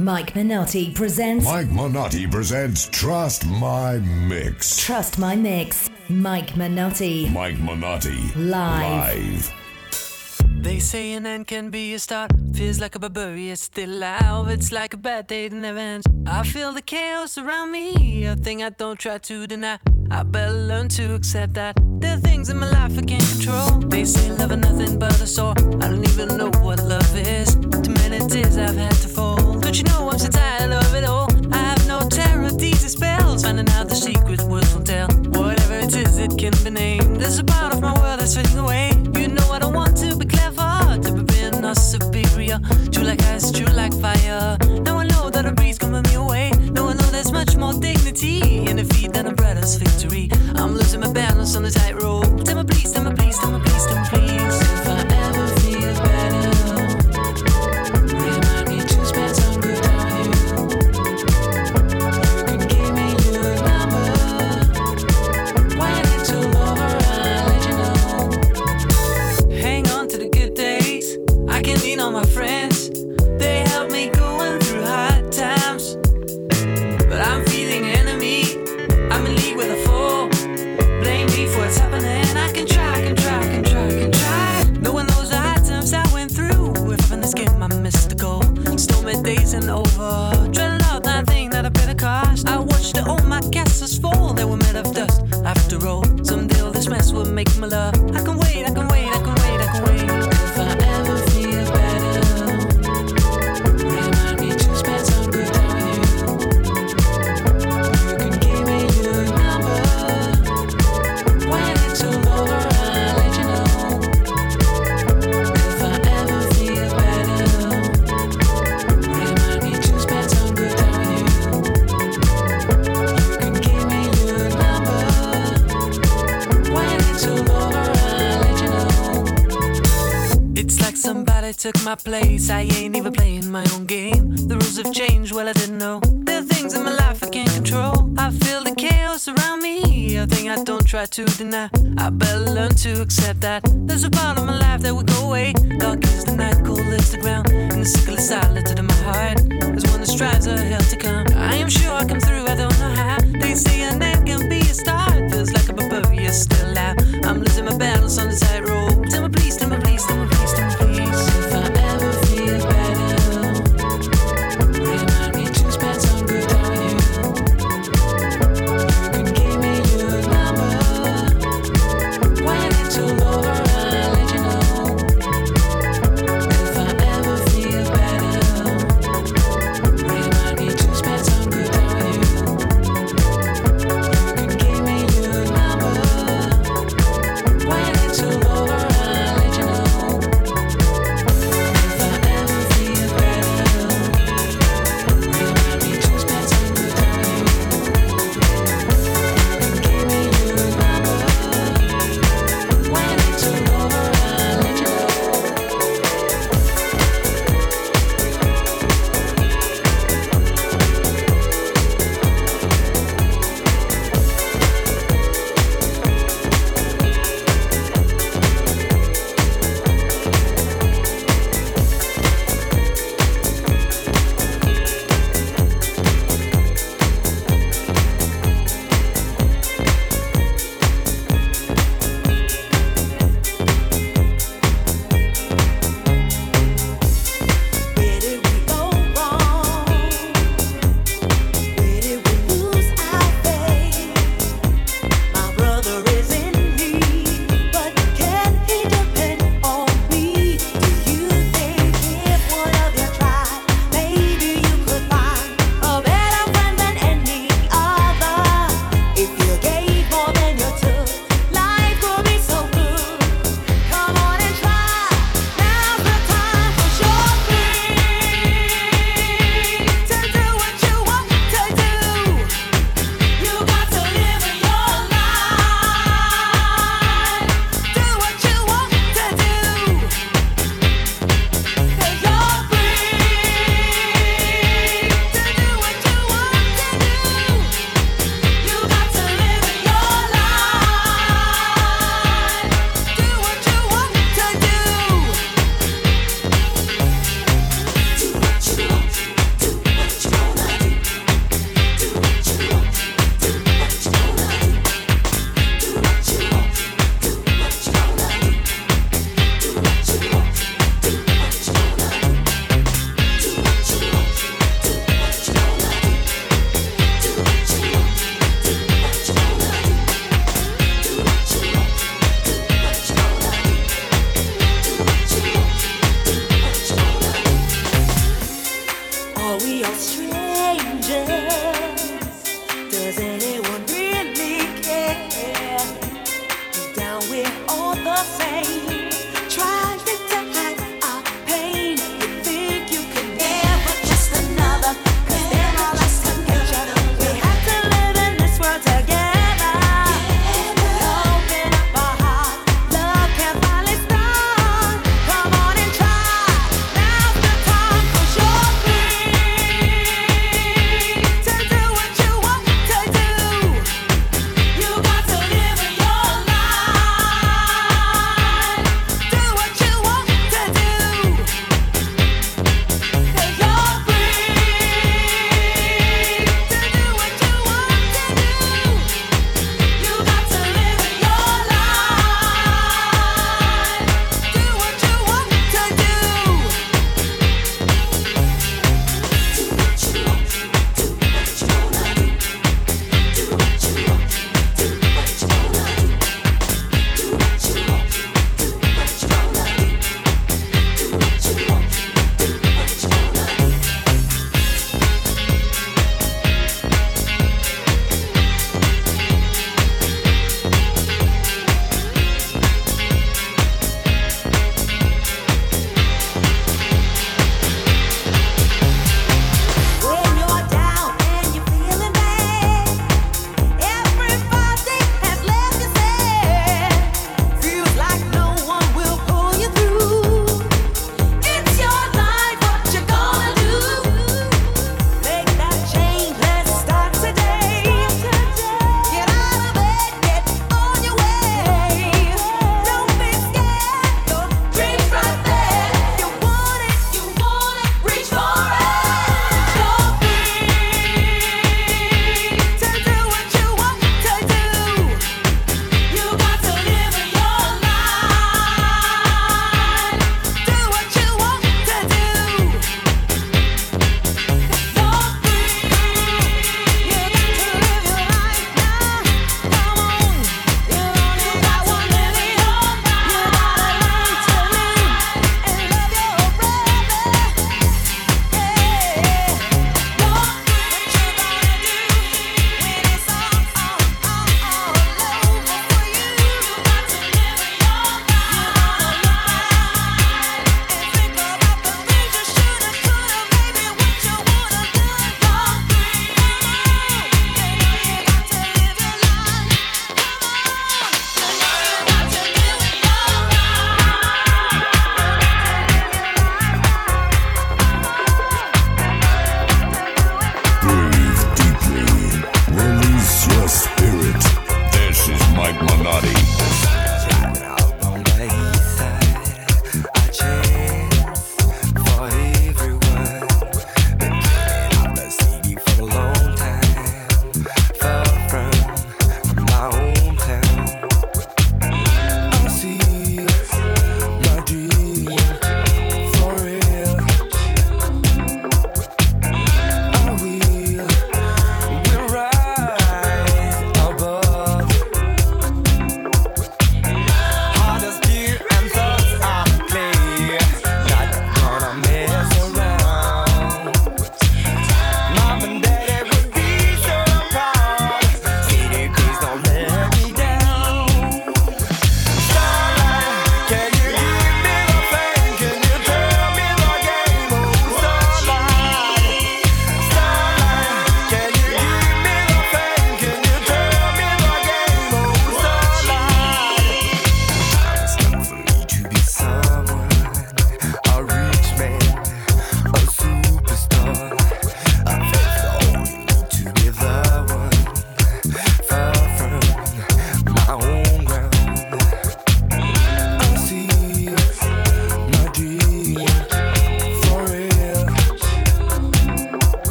Mike Minotti presents Mike Minotti presents Trust My Mix. Trust My Mix. Mike Minotti. Mike Minotti. Live. Live. They say an end can be a start. Feels like a barbarian still alive. It's like a bad day that never ends. I feel the chaos around me. A thing I don't try to deny. I better learn to accept that there are things in my life I can't control. They say love is nothing but a sore. I don't even know what love is. Too many tears I've had to fold. Don't you know I'm so tired of it all? I have no terror, these spells. Finding out the secret words won't tell. Whatever it is, it can be named. There's a part of my world that's fading away. You know I don't want to be clever, to be being not superior. True like ice, true like fire. Now I know that a breeze coming me away. Now I know there's much more dignity in defeat than a brother's victory. I'm losing my balance on the tightrope. Took my place. I ain't even playing my own game. The rules have changed, well, I didn't know. There are things in my life I can't control. I feel the chaos around me. A thing I don't try to deny. I better learn to accept that. There's a part of my life that will go away. Dark is the night, cold is the ground. And the sickle is silent to my heart. There's one that strives a hell to come. I am sure I come through, I don't know how. They say an end can be a start. Feels like a barbarian still out. I'm losing my balance on the tightrope.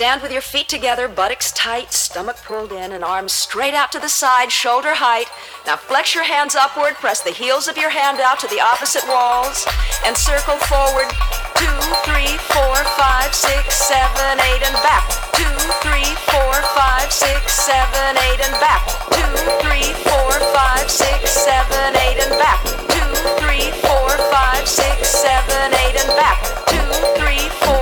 Stand with your feet together, buttocks tight, stomach pulled in, and arms straight out to the side, shoulder height. Now flex your hands upward, press the heels of your hand out to the opposite walls, and circle forward. Two, three, four, five, six, seven, eight, and back. Two, three, four, five, six, seven, eight, and back. Two, three, four, five, six, seven, eight, and back. Two, three, four, five, six, seven, eight, and back. Two, three,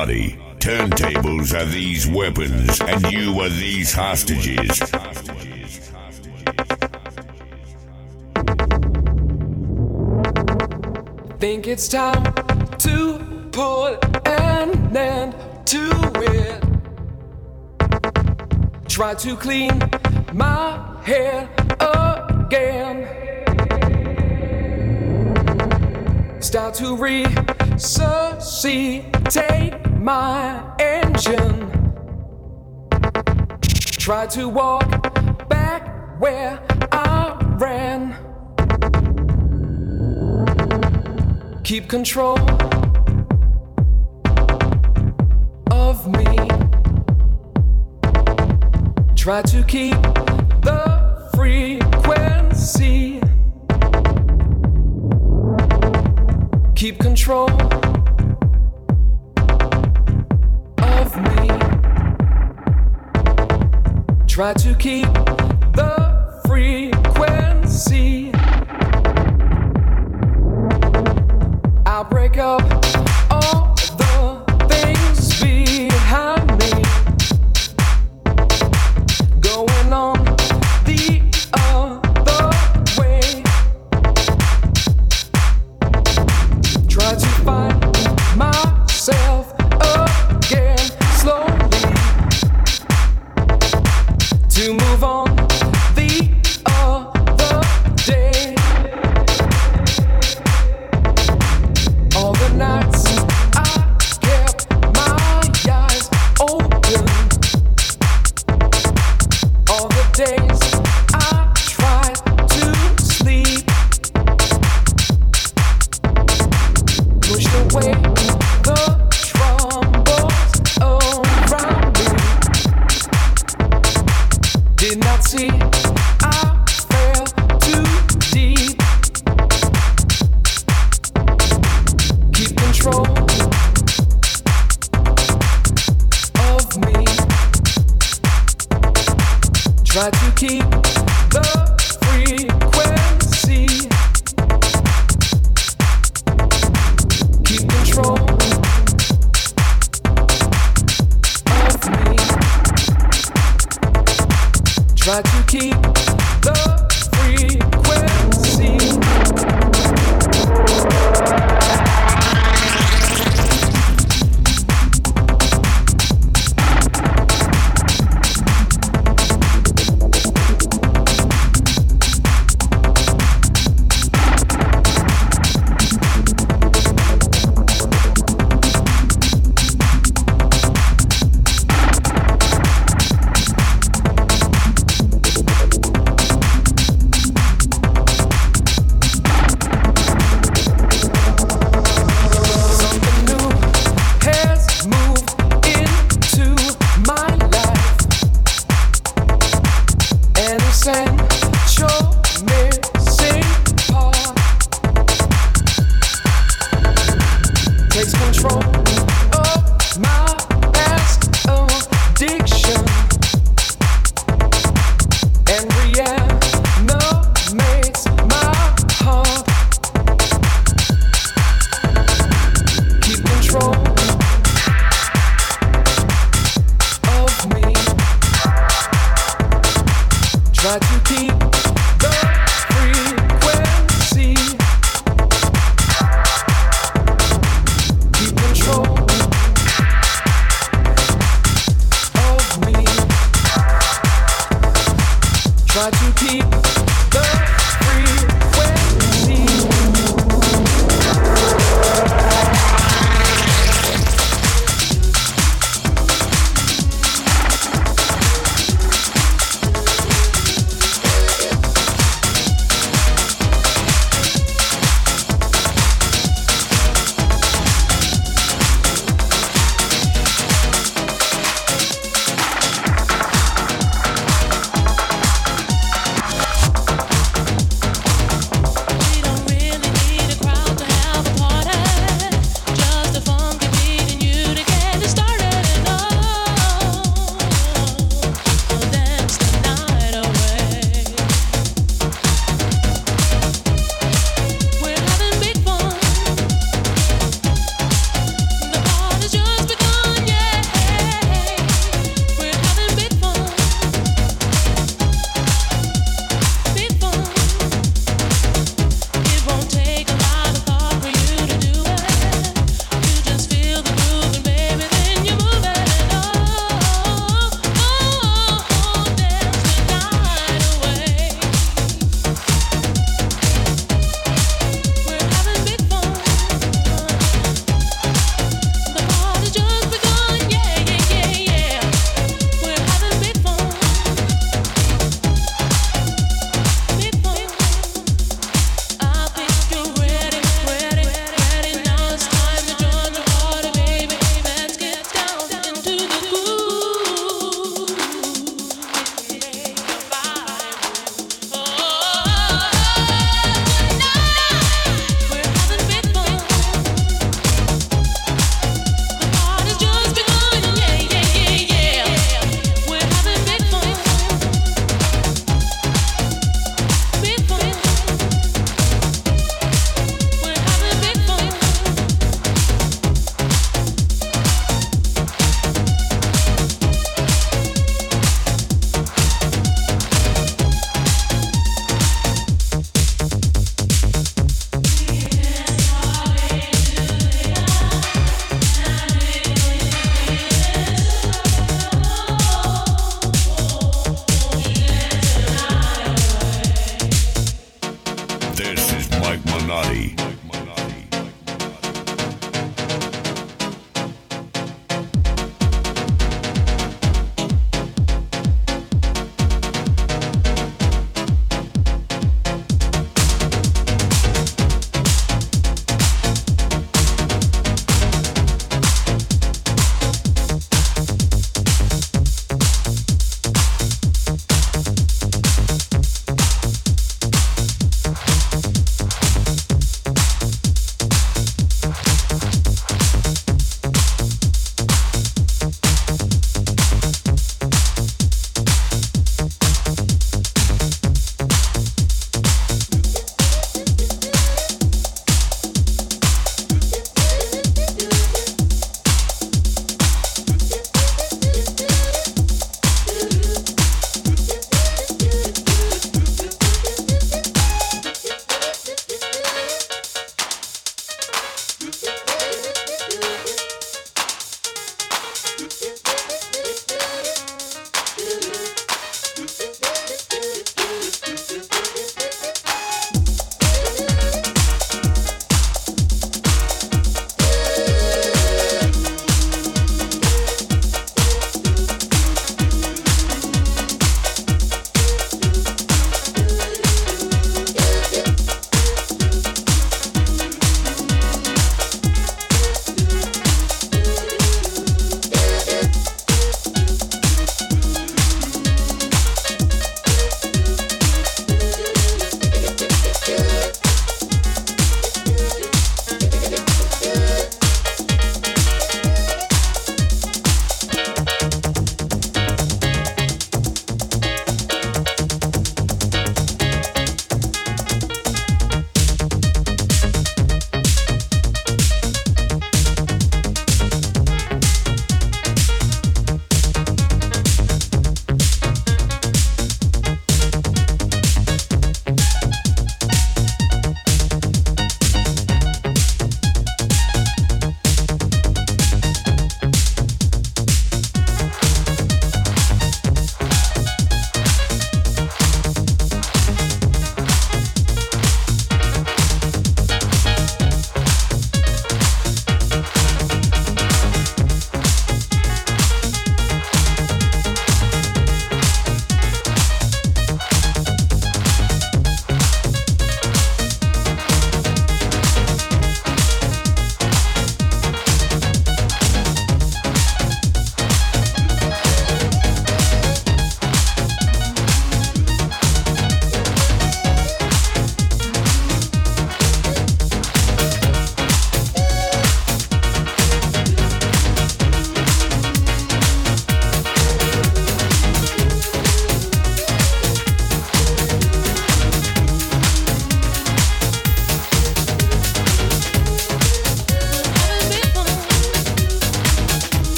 Minotti. Turntables are these weapons, and you are these hostages. Think it's time to put an end to it. Try to clean my hair again. Start to resuscitate my engine. Try to walk back where I ran. Keep control of me. Try to keep the frequency. Keep control Try to keep the frequency.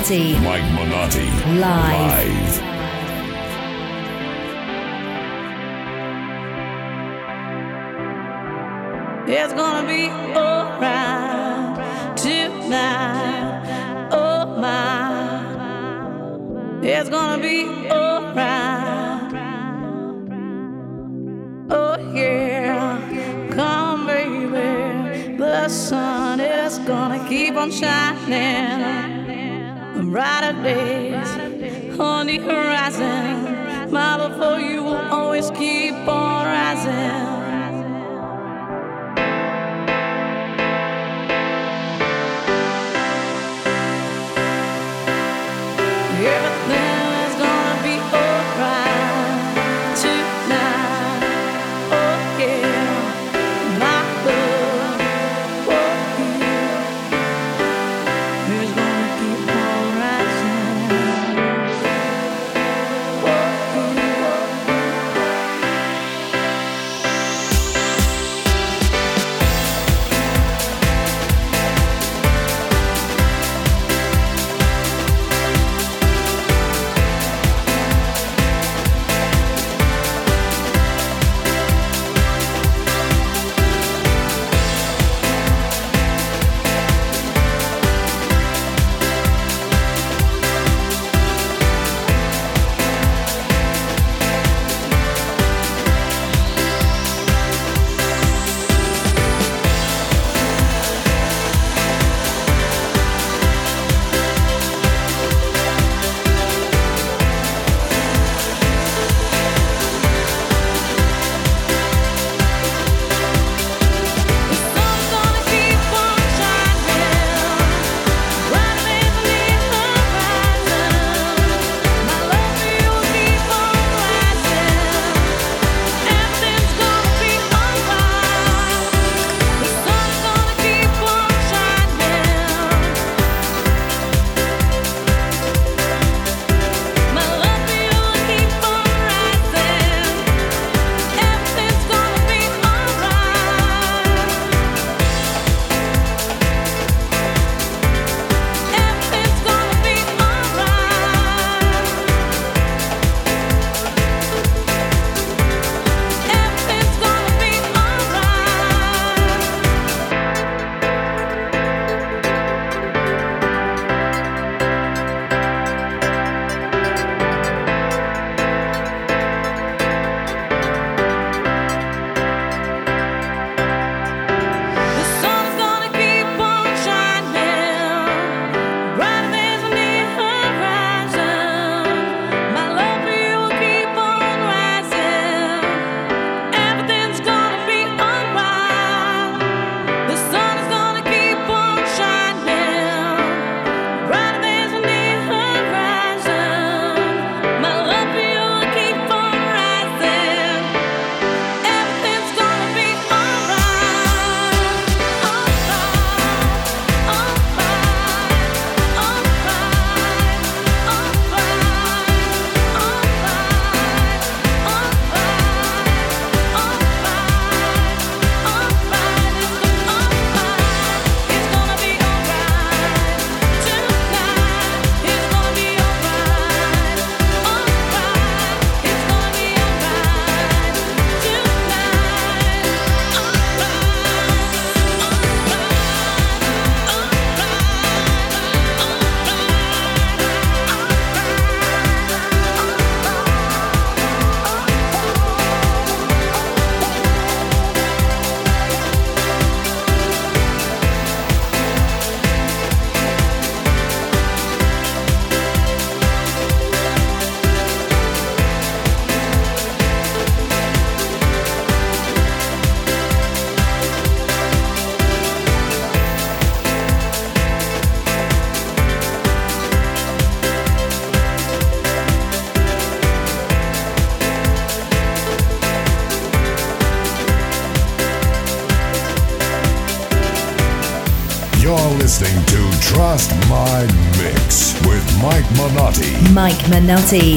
Minotti. Mike Minotti. Live. Live.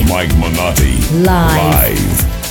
Mike Minotti. Live. Live.